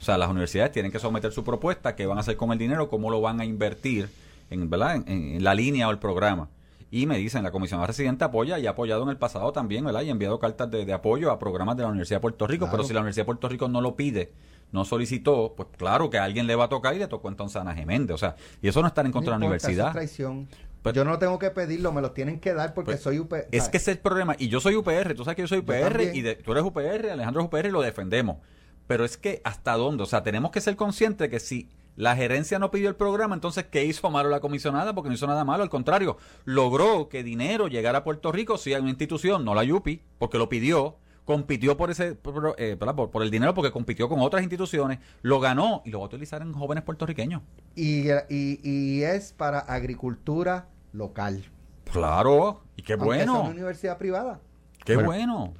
Speaker 3: O sea, las universidades tienen que someter su propuesta, qué van a hacer con el dinero, cómo lo van a invertir en, ¿verdad? en, en la línea o el programa. Y me dicen, la comisionada residente apoya y ha apoyado en el pasado también, ¿verdad? Y ha enviado cartas de, de apoyo a programas de la Universidad de Puerto Rico.
Speaker 2: Claro.
Speaker 3: Pero si la Universidad de Puerto Rico no lo pide, no solicitó, pues claro que a alguien le va a tocar y le tocó entonces a Ana Geméndez. O sea, y eso no está en contra de
Speaker 2: No
Speaker 3: la
Speaker 2: importa, eso es
Speaker 3: universidad.
Speaker 2: traición.
Speaker 3: Pero-
Speaker 2: yo no tengo que pedirlo, me lo tienen que dar porque
Speaker 3: Pues,
Speaker 2: soy UPR.
Speaker 3: Es que ese es el problema. Y yo soy UPR, tú sabes que yo soy UPR y de- tú eres UPR, Alejandro es UPR y lo defendemos. Pero es que hasta dónde, o sea, tenemos que ser conscientes de que si la gerencia no pidió el programa, entonces ¿qué hizo malo la comisionada? Porque no hizo nada malo, al contrario, logró que dinero llegara a Puerto Rico, sí, a una institución, no la YUPI, porque lo pidió, compitió por ese por, eh, ¿verdad? por, por el dinero porque compitió con otras instituciones, lo ganó y lo va a utilizar en jóvenes puertorriqueños.
Speaker 2: y, y, y es para agricultura local.
Speaker 3: Claro, y qué
Speaker 2: Aunque
Speaker 3: bueno,
Speaker 2: una universidad privada.
Speaker 3: qué
Speaker 4: Bueno.
Speaker 3: bueno.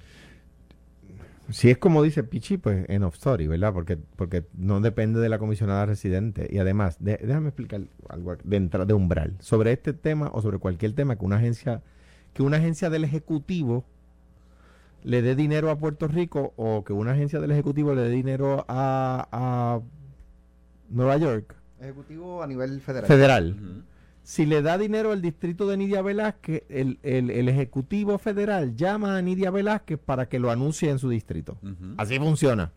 Speaker 4: Si es como dice Pichi, pues en off story, ¿verdad? Porque, porque no depende de la comisionada residente. Y además, de- déjame explicar algo de entrada de umbral. Sobre este tema o sobre cualquier tema que una agencia, que una agencia del Ejecutivo le dé dinero a Puerto Rico o que una agencia del Ejecutivo le dé dinero a, a Nueva York,
Speaker 2: Ejecutivo a nivel federal.
Speaker 4: federal. Si le da dinero al distrito de Nidia Velázquez, el, el- el Ejecutivo Federal llama a Nidia Velázquez para que lo anuncie en su distrito. Así funciona.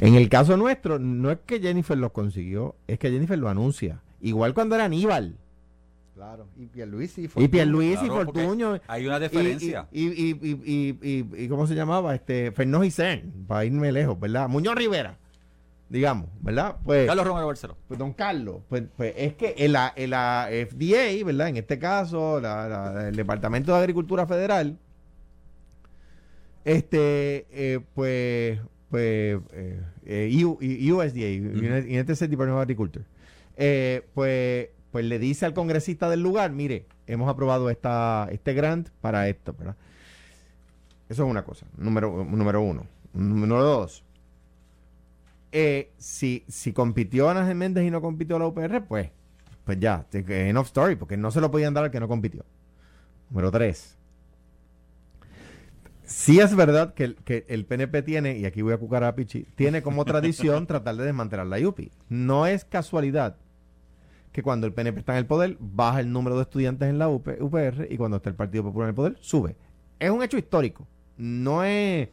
Speaker 4: En el caso nuestro, no es que Jennifer lo consiguió, es que Jennifer lo anuncia. Igual cuando era Aníbal.
Speaker 2: Claro. Y Pierluisi.
Speaker 4: Y
Speaker 2: Fortuño.
Speaker 4: Pierluisi,
Speaker 3: Claro, porque
Speaker 4: Fortuño.
Speaker 3: Hay una
Speaker 4: y-
Speaker 3: diferencia.
Speaker 4: Y, y, y, y, y- y- ¿cómo se llamaba? Este, Fernó Cern, para irme lejos, ¿verdad? Muñoz Rivera, digamos, ¿verdad? Pues,
Speaker 3: Carlos Romero Barceló.
Speaker 4: pues, don Carlos, pues, pues es que en la, en la FDA, ¿verdad? En este caso, la- la- el Departamento de Agricultura Federal, este, eh, pues, pues, eh, eh, U- USDA, United States Department of Agriculture, eh, pues, pues le dice al congresista del lugar, mire, hemos aprobado esta, este grant para esto, ¿verdad? Eso es una cosa, número, número uno. Número dos, eh, si, si compitió Ana Méndez y no compitió la UPR, pues, pues ya, que enough story, porque no se lo podían dar al que no compitió. Número tres. Sí es verdad que el, que el PNP tiene, y aquí voy a cucar a Pichi, tiene como tradición [laughs] tratar de desmantelar la UPI. No es casualidad que cuando el PNP está en el poder, baja el número de estudiantes en la UP, UPR y cuando está el Partido Popular en el poder, sube. Es un hecho histórico. No es...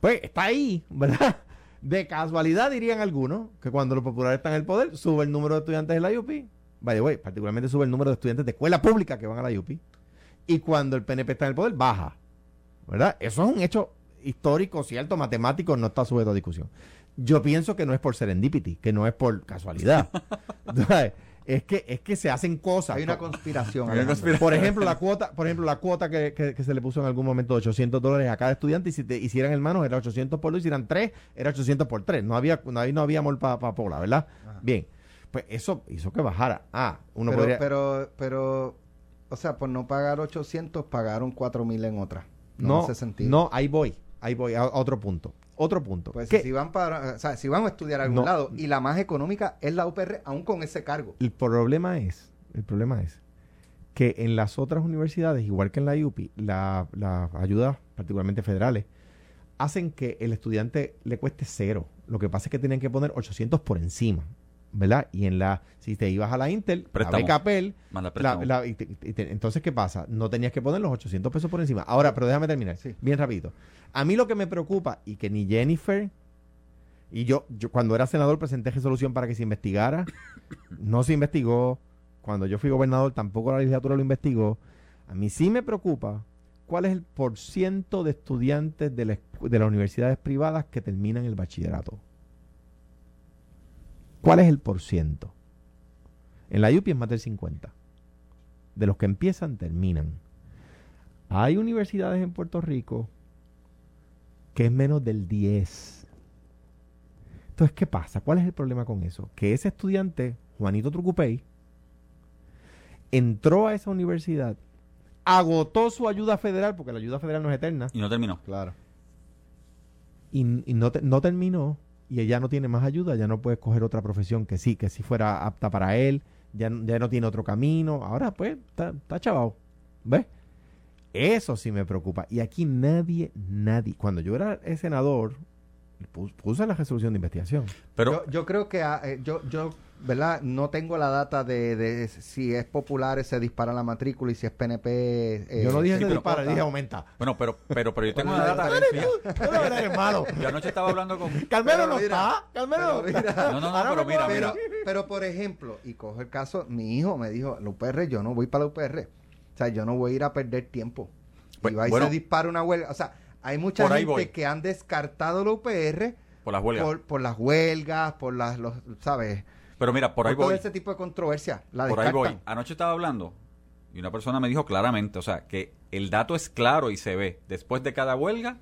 Speaker 4: Pues está ahí, ¿verdad? De casualidad dirían algunos que cuando los populares están en el poder, sube el número de estudiantes en la UPI. By the way, particularmente sube el número de estudiantes de escuela pública que van a la UPI. Y cuando el PNP está en el poder, baja. ¿Verdad? Eso es un hecho histórico, cierto, matemático, no está sujeto a discusión. Yo pienso que no es por serendipity, que no es por casualidad. [laughs] Es que es que se hacen cosas.
Speaker 2: Hay una conspiración. [laughs]
Speaker 3: Hay una
Speaker 2: Alejandro.
Speaker 4: Por ejemplo, la cuota, por ejemplo, la cuota que, que- que se le puso en algún momento de 800 dólares a cada estudiante y si te hicieran hermanos era 800 por dos, si eran tres, era 800 por tres. No había, no, ahí no había amor para Pola, ¿verdad?
Speaker 2: Ajá.
Speaker 4: Bien. Pues eso hizo que bajara. Ah, uno
Speaker 2: pero,
Speaker 4: podría...
Speaker 2: pero, pero, o sea, por no pagar 800, pagaron 4000 en otra. No,
Speaker 4: no,
Speaker 2: hace sentido.
Speaker 4: no, ahí voy. Ahí voy a otro punto. Otro punto.
Speaker 2: Pues
Speaker 4: Que
Speaker 2: si van para, o sea, si van a estudiar a algún
Speaker 4: No.
Speaker 2: lado y la más económica es la UPR, aún con ese cargo.
Speaker 4: El problema es, el problema es que en las otras universidades, igual que en la UPI, la- las ayudas, particularmente federales, hacen que el estudiante le cueste cero. Lo que pasa es que tienen que poner 800 por encima, ¿verdad? Y en la, si te ibas a la Intel,
Speaker 3: Préstamo.
Speaker 4: la beca Pell,
Speaker 3: Manda
Speaker 4: la- y te- y te- entonces, ¿qué pasa? No tenías que poner los 800 pesos por encima. Ahora, pero déjame terminar,
Speaker 2: Sí.
Speaker 4: bien rapidito. A mí lo que me preocupa, y que ni Jennifer, y yo, yo cuando era senador presenté resolución para que se investigara, [coughs] no se investigó. Cuando yo fui gobernador tampoco la legislatura lo investigó. A mí sí me preocupa cuál es el porciento de estudiantes de, la escu- de las universidades privadas que terminan el bachillerato. ¿Cuál es el porciento? En la UPI es más del 50. De los que empiezan, terminan. Hay universidades en Puerto Rico que es menos del 10. Entonces, ¿qué pasa? ¿Cuál es el problema con eso? Que ese estudiante, Juanito Trucupey, entró a esa universidad, agotó su ayuda federal, porque la ayuda federal no es eterna,
Speaker 3: Y no terminó.
Speaker 2: Claro.
Speaker 4: y, y no, te- no terminó, y ella no tiene más ayuda, ya no puede escoger otra profesión que sí, que sí fuera apta para él, ya, ya no tiene otro camino, ahora pues está, está chavado, ¿ves? Eso sí me preocupa. Y aquí nadie, nadie, cuando yo era el senador, pu- puse la resolución de investigación.
Speaker 3: Pero
Speaker 2: yo, yo creo que ah, eh, yo, yo, ¿verdad? No tengo la data de, de si es popular se dispara la matrícula y si es PNP. eh,
Speaker 4: yo no dije
Speaker 2: se
Speaker 4: se
Speaker 3: pero-
Speaker 4: dispara, dije aumenta.
Speaker 3: bueno, pero pero pero yo tengo
Speaker 2: ¿Cuál
Speaker 3: una data.
Speaker 4: Tú no eres malo. [laughs]
Speaker 3: Yo anoche estaba hablando con
Speaker 4: Carmelo no
Speaker 2: mira,
Speaker 4: está. Carmelo
Speaker 2: mira.
Speaker 3: No, no, no,
Speaker 4: Ahora
Speaker 3: pero mira,
Speaker 4: acuerdo.
Speaker 2: Pero, pero por ejemplo, y cojo el caso, mi hijo me dijo, la UPR, yo no voy para la UPR. O sea, yo no voy a ir a perder tiempo.
Speaker 3: Pues,
Speaker 2: y va y
Speaker 3: bueno.
Speaker 2: se dispara una huelga. O sea, hay mucha gente
Speaker 3: voy.
Speaker 2: que han descartado la UPR
Speaker 3: por las huelgas.
Speaker 2: por, por las huelgas, por las, los, ¿sabes?
Speaker 3: Pero mira, por ahí
Speaker 2: todo
Speaker 3: voy.
Speaker 2: ese tipo de controversia. La
Speaker 3: Por ahí voy. Anoche estaba hablando y una persona me dijo claramente, o sea, que el dato es claro y se ve. Después de cada huelga,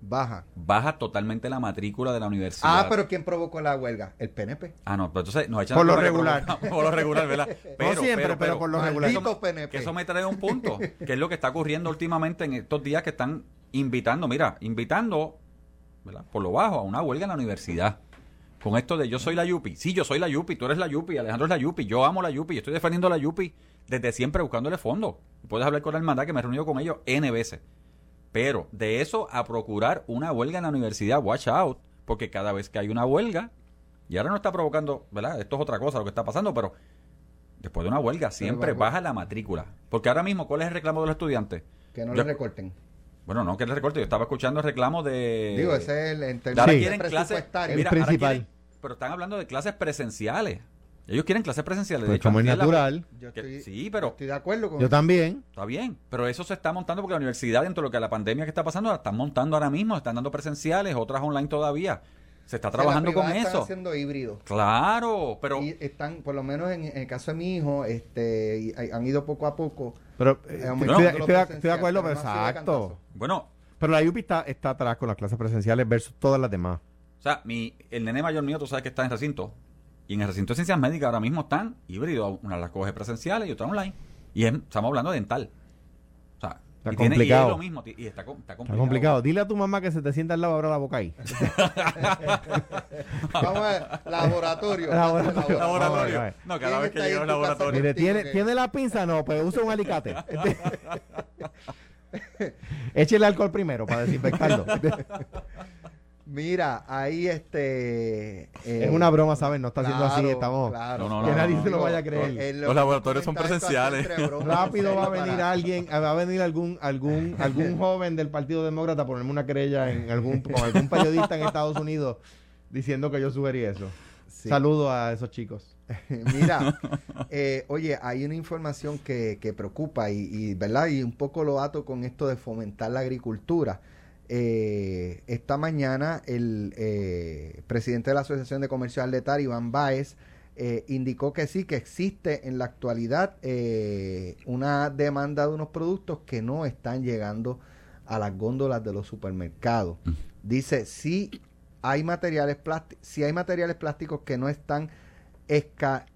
Speaker 2: Baja.
Speaker 3: baja totalmente la matrícula de la universidad.
Speaker 2: Ah, pero ¿quién provocó la huelga? El PNP.
Speaker 3: Ah, no, pero entonces nos echan
Speaker 4: Por
Speaker 3: la
Speaker 4: lo regular.
Speaker 3: provoca- por lo regular, ¿verdad? [laughs] Pero,
Speaker 4: siempre, pero por lo regular.
Speaker 3: eso,
Speaker 2: PNP.
Speaker 3: que eso me trae a un punto, [laughs] que es lo que está ocurriendo últimamente en estos días que están invitando, mira, invitando, ¿verdad? Por lo bajo, a una huelga en la universidad. Con esto de yo soy la Yupi. Sí, yo soy la Yupi, tú eres la Yupi, Alejandro es la Yupi, yo amo la Yupi, yo estoy defendiendo la Yupi desde siempre buscándole fondo. Puedes hablar con la hermandad que me he reunido con ellos N veces. Pero de eso a procurar una huelga en la universidad, watch out, porque cada vez que hay una huelga, y ahora no está provocando, ¿verdad? Esto es otra cosa lo que está pasando, pero después de una huelga siempre baja la matrícula. Porque ahora mismo, ¿cuál es el reclamo de los estudiantes?
Speaker 2: Que no
Speaker 3: Yo-
Speaker 2: le recorten.
Speaker 3: Bueno, no que el recorte, yo estaba escuchando el reclamo de...
Speaker 2: Digo, ese es el,
Speaker 3: Ahora
Speaker 4: Sí.
Speaker 3: quieren clases,
Speaker 2: presupuestarios.
Speaker 4: El
Speaker 3: mira, ahora
Speaker 4: principal.
Speaker 3: quieren- pero están hablando de clases presenciales. Ellos quieren clases presenciales. de
Speaker 4: Pues
Speaker 3: hecho,
Speaker 4: como es
Speaker 3: la-
Speaker 4: natural.
Speaker 2: Yo
Speaker 3: que-
Speaker 2: estoy,
Speaker 3: sí, pero
Speaker 2: estoy de acuerdo con
Speaker 4: Yo también.
Speaker 3: Está bien, pero eso se está montando porque la universidad, dentro de lo que la pandemia que está pasando, la están montando ahora mismo, están dando presenciales, otras online todavía. Se está
Speaker 2: O sea,
Speaker 3: trabajando con eso.
Speaker 2: Están haciendo híbrido.
Speaker 3: Claro, pero
Speaker 2: y están, por lo menos en, en el caso de mi hijo, este, y han ido poco a poco.
Speaker 4: Pero
Speaker 2: eh,
Speaker 4: eh, estoy, de- estoy de
Speaker 2: presencial,
Speaker 4: acuerdo,
Speaker 2: pero
Speaker 4: exacto.
Speaker 3: bueno,
Speaker 4: Pero la UPI está, está atrás con las clases presenciales versus todas las demás.
Speaker 3: o sea, mi, el nene mayor mío, tú sabes que está en recinto. Y en el recinto de ciencias médicas ahora mismo están híbridos. Una las coge presenciales y otra online. Y es- estamos hablando de dental.
Speaker 4: Está
Speaker 3: y, tiene- y
Speaker 4: complicado.
Speaker 3: es lo mismo. Y está, com- está
Speaker 4: Está
Speaker 3: complicado.
Speaker 4: complicado. Dile a tu mamá que se te sienta al lado abra la boca ahí. [laughs]
Speaker 2: Vamos a ver, laboratorio. [laughs]
Speaker 4: Laboratorio.
Speaker 3: Laboratorio.
Speaker 4: Vamos a ver.
Speaker 3: No,
Speaker 2: ¿Quién
Speaker 3: cada vez que llega al laboratorio.
Speaker 4: Mire, ¿tiene,
Speaker 2: que-
Speaker 4: ¿tiene la pinza? No, pues usa un alicate. [laughs] Échele alcohol primero para desinfectarlo.
Speaker 2: Mira, ahí este... eh,
Speaker 4: es una broma, ¿sabes? No está haciendo así, estamos...
Speaker 2: claro.
Speaker 3: No, no,
Speaker 4: que
Speaker 3: no,
Speaker 4: nadie
Speaker 3: no,
Speaker 4: se lo vaya a creer.
Speaker 2: eh,
Speaker 3: Los laboratorios son presenciales.
Speaker 4: Rápido va a [laughs] venir alguien, va a venir algún algún [laughs] algún joven del Partido Demócrata a ponerme una querella en algún con algún [laughs] periodista en Estados Unidos diciendo que yo sugerí eso.
Speaker 2: Sí.
Speaker 4: Saludo a esos chicos.
Speaker 2: Mira, eh, oye, hay una información que, que preocupa y, y, ¿verdad? Y un poco lo ato con esto de fomentar la agricultura. Eh, esta mañana el eh, presidente de la Asociación de Comercio Atletar, Iván Báez, eh, indicó que sí, que existe en la actualidad una demanda de unos productos que no están llegando a las góndolas de los supermercados. Dice, sí hay materiales plásticos, si hay materiales plásticos que no están esca-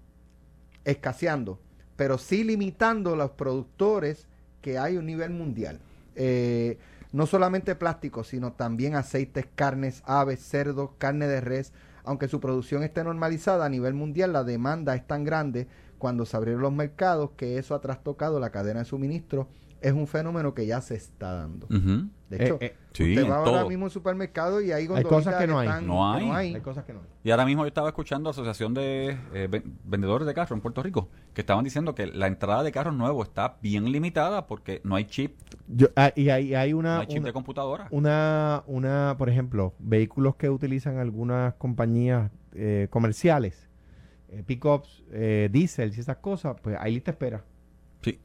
Speaker 2: escaseando, pero sí limitando los productores que hay a un nivel mundial. Eh, no solamente plásticos, sino también aceites, carnes, aves, cerdos, carne de res. Aunque su producción esté normalizada a nivel mundial, la demanda es tan grande cuando se abrieron los mercados que eso ha trastocado la cadena de suministro. Es un fenómeno que ya se está dando. De hecho,
Speaker 4: Eh, eh,
Speaker 2: usted va ahora
Speaker 3: todo.
Speaker 2: mismo al supermercado y hay,
Speaker 4: Hay cosas que no hay.
Speaker 2: están-
Speaker 3: No
Speaker 2: que
Speaker 3: hay.
Speaker 4: hay cosas que no.
Speaker 3: Y ahora mismo yo estaba escuchando a la Asociación de eh, ven- Vendedores de Carros en Puerto Rico, que estaban diciendo que la entrada de carros nuevos está bien limitada porque no hay chip,
Speaker 4: Yo, ah, y hay, hay
Speaker 3: no
Speaker 4: una,
Speaker 3: hay chip
Speaker 4: una,
Speaker 3: de computadora.
Speaker 4: una, una, por ejemplo, vehículos que utilizan algunas compañías eh, comerciales, eh, pickups, eh, diésel y esas cosas, pues hay lista espera.
Speaker 3: Sí.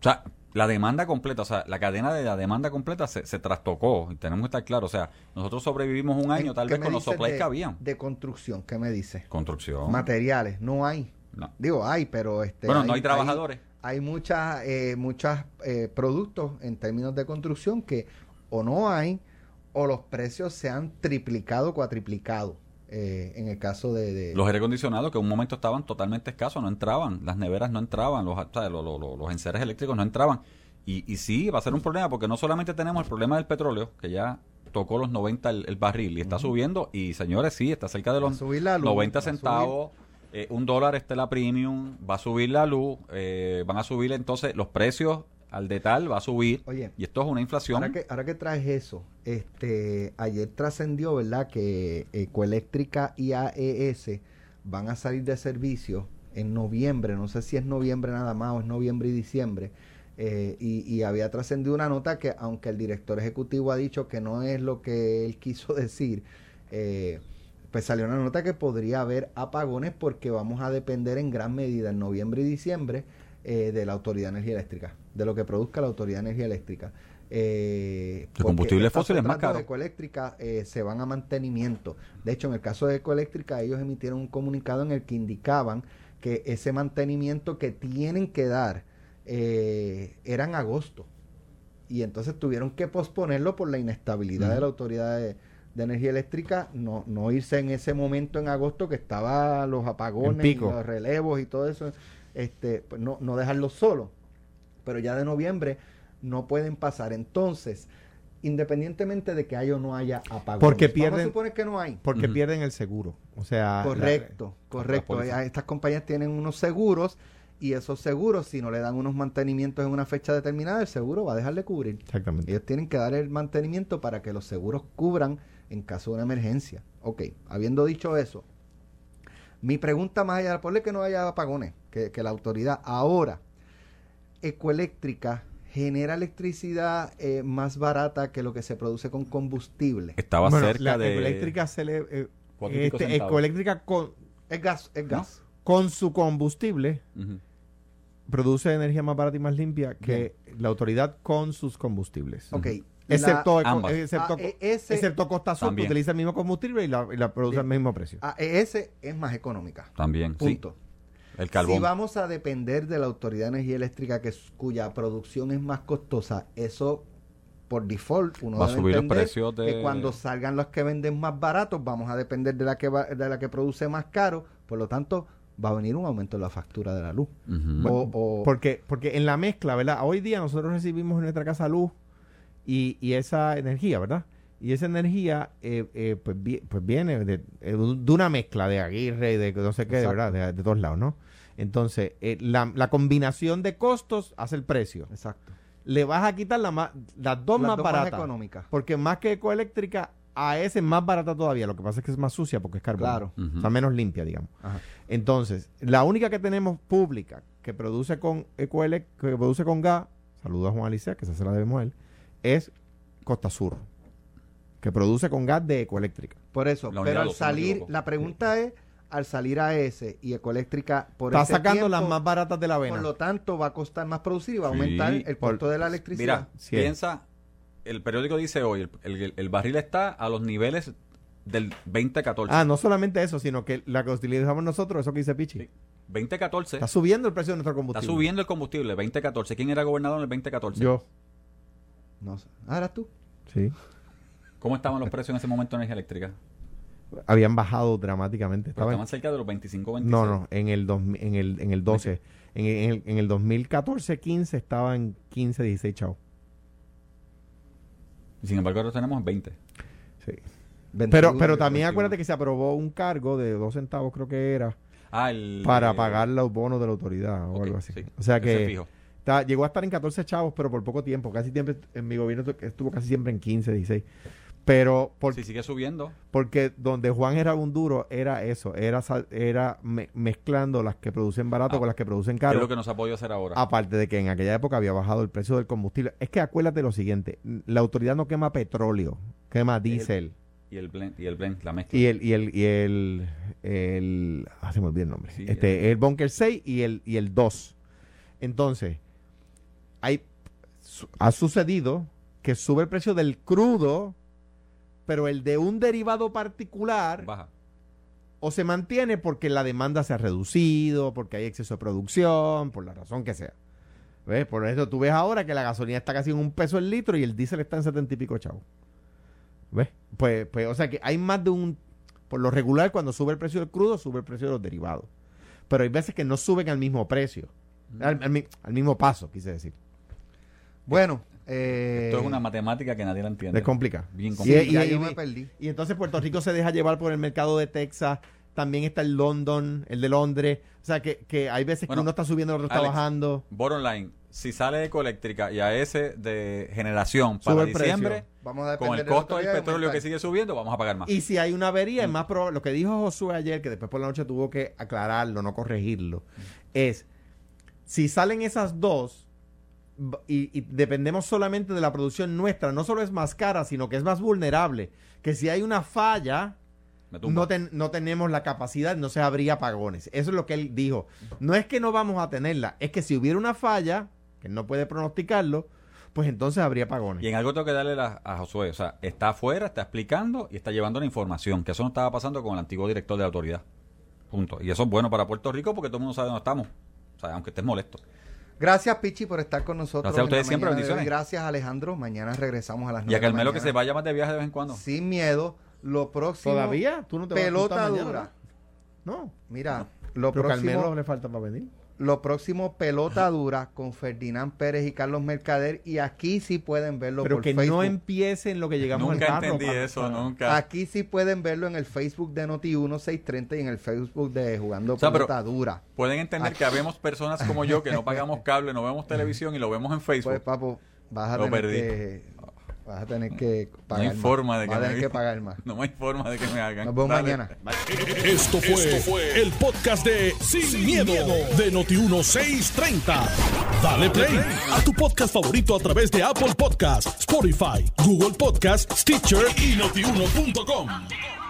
Speaker 3: O sea, la demanda completa, o sea, la cadena de la demanda completa se, se trastocó. Y tenemos que estar claros. O sea, nosotros sobrevivimos un año tal
Speaker 2: ¿Qué
Speaker 3: vez con los supplies
Speaker 2: de-
Speaker 3: que habían.
Speaker 2: De construcción, ¿qué me dice?
Speaker 3: Construcción.
Speaker 2: Materiales, no hay.
Speaker 3: No.
Speaker 2: Digo, hay, pero este,
Speaker 3: Bueno, no hay trabajadores.
Speaker 2: Hay, muchas, eh, muchas eh, productos en términos de construcción que o no hay o los precios se han triplicado, cuatriplicado. Eh, en el caso de, de-
Speaker 3: Los aire acondicionados que en un momento estaban totalmente escasos, no entraban. Las neveras no entraban, los, o sea, los enseres eléctricos no entraban. Y, y sí, va a ser un problema porque no solamente tenemos el problema del petróleo, que ya tocó los 90 el, el barril y está subiendo. Y señores, sí, está cerca de los
Speaker 2: subir la luz,
Speaker 3: 90
Speaker 2: va a subir-
Speaker 3: centavos. eh, un dólar este la premium, va a subir la luz, eh, van a subir entonces los precios al de tal, va a subir.
Speaker 2: Oye,
Speaker 3: y esto es una inflación.
Speaker 2: Ahora que, ahora que traes eso, este, ayer trascendió, ¿verdad? Que Ecoeléctrica y AES van a salir de servicio en noviembre, no sé si es noviembre nada más o es noviembre y diciembre. eh, y, y había trascendido una nota que, aunque el director ejecutivo ha dicho que no es lo que él [laughs] quiso decir, eh, pues salió una nota que podría haber apagones porque vamos a depender en gran medida en noviembre y diciembre eh, de la Autoridad de Energía Eléctrica, de lo que produzca la Autoridad de Energía Eléctrica. Eh, porque
Speaker 3: combustible fósil es más caro.
Speaker 2: Ecoeléctricas eh, se van a mantenimiento. De hecho, en el caso de Ecoeléctrica, ellos emitieron un comunicado en el que indicaban que ese mantenimiento que tienen que dar eh, era en agosto. Y entonces tuvieron que posponerlo por la inestabilidad de la Autoridad de, de Energía Eléctrica, no, no irse en ese momento en agosto que estaba los apagones, y los relevos y todo eso, este, pues no, no dejarlo solo. Pero ya de noviembre no pueden pasar. Entonces, independientemente de que haya o no haya apagones,
Speaker 4: Porque
Speaker 2: vamos
Speaker 4: pierden-
Speaker 2: a suponer que no hay.
Speaker 4: Porque
Speaker 3: Ujú.
Speaker 4: pierden el seguro. O sea,
Speaker 2: Correcto, correcto. Estas compañías tienen unos seguros y esos seguros, si no le dan unos mantenimientos en una fecha determinada, el seguro va a dejar de cubrir.
Speaker 4: exactamente.
Speaker 2: Ellos tienen que dar el mantenimiento para que los seguros cubran en caso de una emergencia. Ok, habiendo dicho eso, mi pregunta más allá, ponle que no haya apagones, que, que la autoridad ahora, Ecoeléctrica genera electricidad eh, más barata que lo que se produce con combustible.
Speaker 3: Estaba
Speaker 4: Bueno,
Speaker 3: cerca
Speaker 4: la
Speaker 3: de...
Speaker 4: ecoeléctrica se le... eh, este, ecoeléctrica con,
Speaker 2: Es gas, es gas.
Speaker 4: con su combustible produce energía más barata y más limpia que la autoridad con sus combustibles.
Speaker 2: Ok.
Speaker 4: Excepto, eco-
Speaker 3: Ambas.
Speaker 4: excepto,
Speaker 2: Ah, ese-
Speaker 4: excepto Costa Sur, que utiliza el mismo combustible y la, y la produce al mismo precio.
Speaker 2: La AES es más económica.
Speaker 3: También, sí.
Speaker 2: Punto.
Speaker 3: El carbón.
Speaker 2: Si vamos a depender de la Autoridad de Energía Eléctrica, que es- cuya producción es más costosa, eso por default uno
Speaker 3: Va a subir los precios de-
Speaker 2: que cuando salgan los que venden más baratos, vamos a depender de la que va- de la que produce más caro, por lo tanto va a venir un aumento en la factura de la luz.
Speaker 3: Ujú.
Speaker 2: O- o-
Speaker 4: Porque, porque en la mezcla, ¿verdad? Hoy día nosotros recibimos en nuestra casa luz y, y esa energía, ¿verdad? Y esa energía, eh, eh, pues, vi- pues viene de, eh, de una mezcla de Aguirre y de no sé qué, de. ¿verdad? De, de todos lados, ¿no? Entonces, eh, la, la combinación de costos hace el precio.
Speaker 2: exacto.
Speaker 4: Le vas a quitar la ma- las dos
Speaker 2: Las
Speaker 4: más
Speaker 2: dos
Speaker 4: baratas.
Speaker 2: económicas.
Speaker 4: Porque más que ecoeléctrica, a ese es más barata todavía. Lo que pasa es que es más sucia porque es carbón.
Speaker 2: Claro.
Speaker 3: Ujú.
Speaker 4: O sea, menos limpia, digamos.
Speaker 2: Ajá.
Speaker 4: Entonces, la única que tenemos pública que produce con ecoelec- que produce con gas, saludos a Juan Alicia, que esa se la debemos a él, es Costa Sur, que produce con gas de ecoeléctrica.
Speaker 2: Por eso,
Speaker 3: La
Speaker 2: pero al salir, la pregunta es, al salir AES y Ecoeléctrica por
Speaker 4: Está
Speaker 2: ese
Speaker 4: sacando
Speaker 2: tiempo,
Speaker 4: las más baratas de la
Speaker 2: por
Speaker 4: vena.
Speaker 2: lo tanto va a costar más producir y va a
Speaker 3: Sí,
Speaker 2: aumentar el
Speaker 4: por-
Speaker 2: costo de la electricidad.
Speaker 3: Mira,
Speaker 4: Sí
Speaker 3: piensa, el periódico dice hoy, el, el- el barril está a los niveles del 2014.
Speaker 4: Ah, no solamente eso, sino que la que utilizamos nosotros, eso que dice Pichi.
Speaker 3: Sí. 2014
Speaker 4: Está subiendo el precio de nuestro
Speaker 3: está
Speaker 4: combustible.
Speaker 3: subiendo el combustible, 2014. ¿Quién era gobernador en el 2014?
Speaker 4: Yo.
Speaker 2: No sé. Ah, eras tú.
Speaker 4: Sí.
Speaker 3: ¿Cómo estaban los precios en ese momento de energía eléctrica?
Speaker 4: Habían bajado dramáticamente.
Speaker 3: Pero
Speaker 4: Estaban-
Speaker 3: estaban cerca de los 25, 26.
Speaker 4: No, no, en el, 2000 en el, en el 12. En, el, en el 2014, 15 estaba en 15, 16 chavos.
Speaker 3: Y sin embargo, ahora tenemos 20.
Speaker 4: Sí.
Speaker 2: 21,
Speaker 4: Pero, pero también
Speaker 3: 21.
Speaker 4: acuérdate que se aprobó un cargo de dos centavos, creo que era,
Speaker 3: Ah, el.
Speaker 4: para
Speaker 3: eh,
Speaker 4: pagar los bonos de la autoridad o algo así.
Speaker 3: sí.
Speaker 4: O sea que
Speaker 3: fijo.
Speaker 4: está- llegó a estar en 14 chavos, pero por poco tiempo. Casi siempre, en mi gobierno tu- estuvo casi siempre en 15, 16. Pero por,
Speaker 3: Si sigue subiendo,
Speaker 4: porque donde Juan era un duro, era eso, era, era me- mezclando las que producen barato
Speaker 3: Ah,
Speaker 4: con las que producen
Speaker 3: ¿qué es
Speaker 4: caro.
Speaker 3: lo que nos ha podido hacer ahora?
Speaker 4: Aparte de que en aquella época había bajado el precio del combustible. Es que acuérdate lo siguiente, la autoridad no quema petróleo, quema diésel.
Speaker 3: Y el blend, y el blend, la mezcla.
Speaker 4: Y el, y el, y el, el ah, se me olvidó el nombre.
Speaker 3: Sí,
Speaker 4: este, el Bunker 6 y el, y el 2. Entonces, hay, su- ha sucedido que sube el precio del crudo, pero el de un derivado particular
Speaker 3: Baja.
Speaker 4: o se mantiene porque la demanda se ha reducido, porque hay exceso de producción, por la razón que sea. ¿Ves? Por eso tú ves ahora que la gasolina está casi en un peso el litro y el diésel está en setenta y pico chavos. ¿Ves? Pues, pues, o sea que hay más de un... Por lo regular, cuando sube el precio del crudo, sube el precio de los derivados. Pero hay veces que no suben al mismo precio. Al, al mi- al mismo paso, quise decir.
Speaker 2: Bueno, eh,
Speaker 3: Esto es una matemática que nadie la entiende.
Speaker 4: Es complicado.
Speaker 3: Bien
Speaker 4: Y-
Speaker 3: complicado.
Speaker 2: ya
Speaker 4: y-
Speaker 2: yo
Speaker 4: y-
Speaker 2: me perdí.
Speaker 4: Y entonces Puerto Rico se deja llevar por el mercado de Texas. También está el London, el de Londres. O sea, que, que hay veces
Speaker 3: Bueno,
Speaker 4: que uno está subiendo y el otro está
Speaker 3: Alex,
Speaker 4: bajando.
Speaker 3: Bottom line, si sale ecoeléctrica y a ese de generación para
Speaker 4: Sube el precio.
Speaker 3: diciembre,
Speaker 2: Vamos a
Speaker 3: con el costo del
Speaker 2: y
Speaker 3: petróleo que sigue subiendo, vamos a pagar más.
Speaker 4: Y si hay una avería, es más probable. Lo que dijo Josué ayer, que después por la noche tuvo que aclararlo, no corregirlo, es si salen esas dos y, y dependemos solamente de la producción nuestra, no solo es más cara, sino que es más vulnerable. Que si hay una falla, no, ten- no tenemos la capacidad, no se habría apagones. Eso es lo que él dijo. No es que no vamos a tenerla, es que si hubiera una falla, que no puede pronosticarlo, pues entonces habría apagones.
Speaker 3: Y en algo tengo que darle la- a Josué. O sea, está afuera, está explicando y está llevando la información. Que eso no estaba pasando con el antiguo director de la autoridad. Punto. Y eso es bueno para Puerto Rico porque todo el mundo sabe dónde estamos. O sea, aunque estés molesto.
Speaker 2: Gracias, Pichi, por estar con nosotros.
Speaker 3: Gracias a ustedes siempre,
Speaker 2: mañana
Speaker 3: bendiciones.
Speaker 2: Gracias, Alejandro. Mañana regresamos a las
Speaker 3: Y
Speaker 2: 9
Speaker 3: a
Speaker 2: de la
Speaker 3: Carmelo que se
Speaker 2: mañana.
Speaker 3: vaya más de viaje de vez en cuando.
Speaker 2: Sin miedo. Lo próximo.
Speaker 4: ¿Todavía? ¿Tú no te vas a
Speaker 2: Pelota
Speaker 4: juntar mañana,
Speaker 2: dura.
Speaker 4: verdad? No.
Speaker 2: Mira, lo
Speaker 4: Pero Carmelo
Speaker 2: próximo,
Speaker 4: le falta para venir.
Speaker 2: Lo próximo pelota dura con Ferdinand Pérez y Carlos Mercader. Y aquí sí pueden verlo
Speaker 4: Pero
Speaker 2: por
Speaker 4: que
Speaker 2: Facebook.
Speaker 4: no empiece en lo que llegamos
Speaker 3: Nunca
Speaker 4: al carro.
Speaker 3: entendí
Speaker 4: pa-
Speaker 3: eso, nunca.
Speaker 2: Aquí sí pueden verlo en el Facebook de Noti 1630 y en el Facebook de Jugando
Speaker 3: O sea,
Speaker 2: Pelota Dura.
Speaker 3: Pueden entender que habemos personas como yo que no pagamos [laughs] cable, no vemos televisión y lo vemos en Facebook.
Speaker 2: Pues, papo, vas a
Speaker 3: Lo
Speaker 2: tener
Speaker 3: perdí.
Speaker 2: que... vas Vas a tener que
Speaker 3: No
Speaker 2: pagar
Speaker 3: hay forma de
Speaker 2: más.
Speaker 3: que
Speaker 2: Vas a
Speaker 3: me
Speaker 2: tener que pagar más. [laughs]
Speaker 3: No hay forma de que me hagan.
Speaker 2: Nos vemos
Speaker 3: Dale.
Speaker 2: mañana.
Speaker 1: Esto fue, el podcast de Sin, miedo, de Noti1630. Dale play a tu podcast favorito a través de Apple Podcasts, Spotify, Google Podcasts, Stitcher y notiuno.com.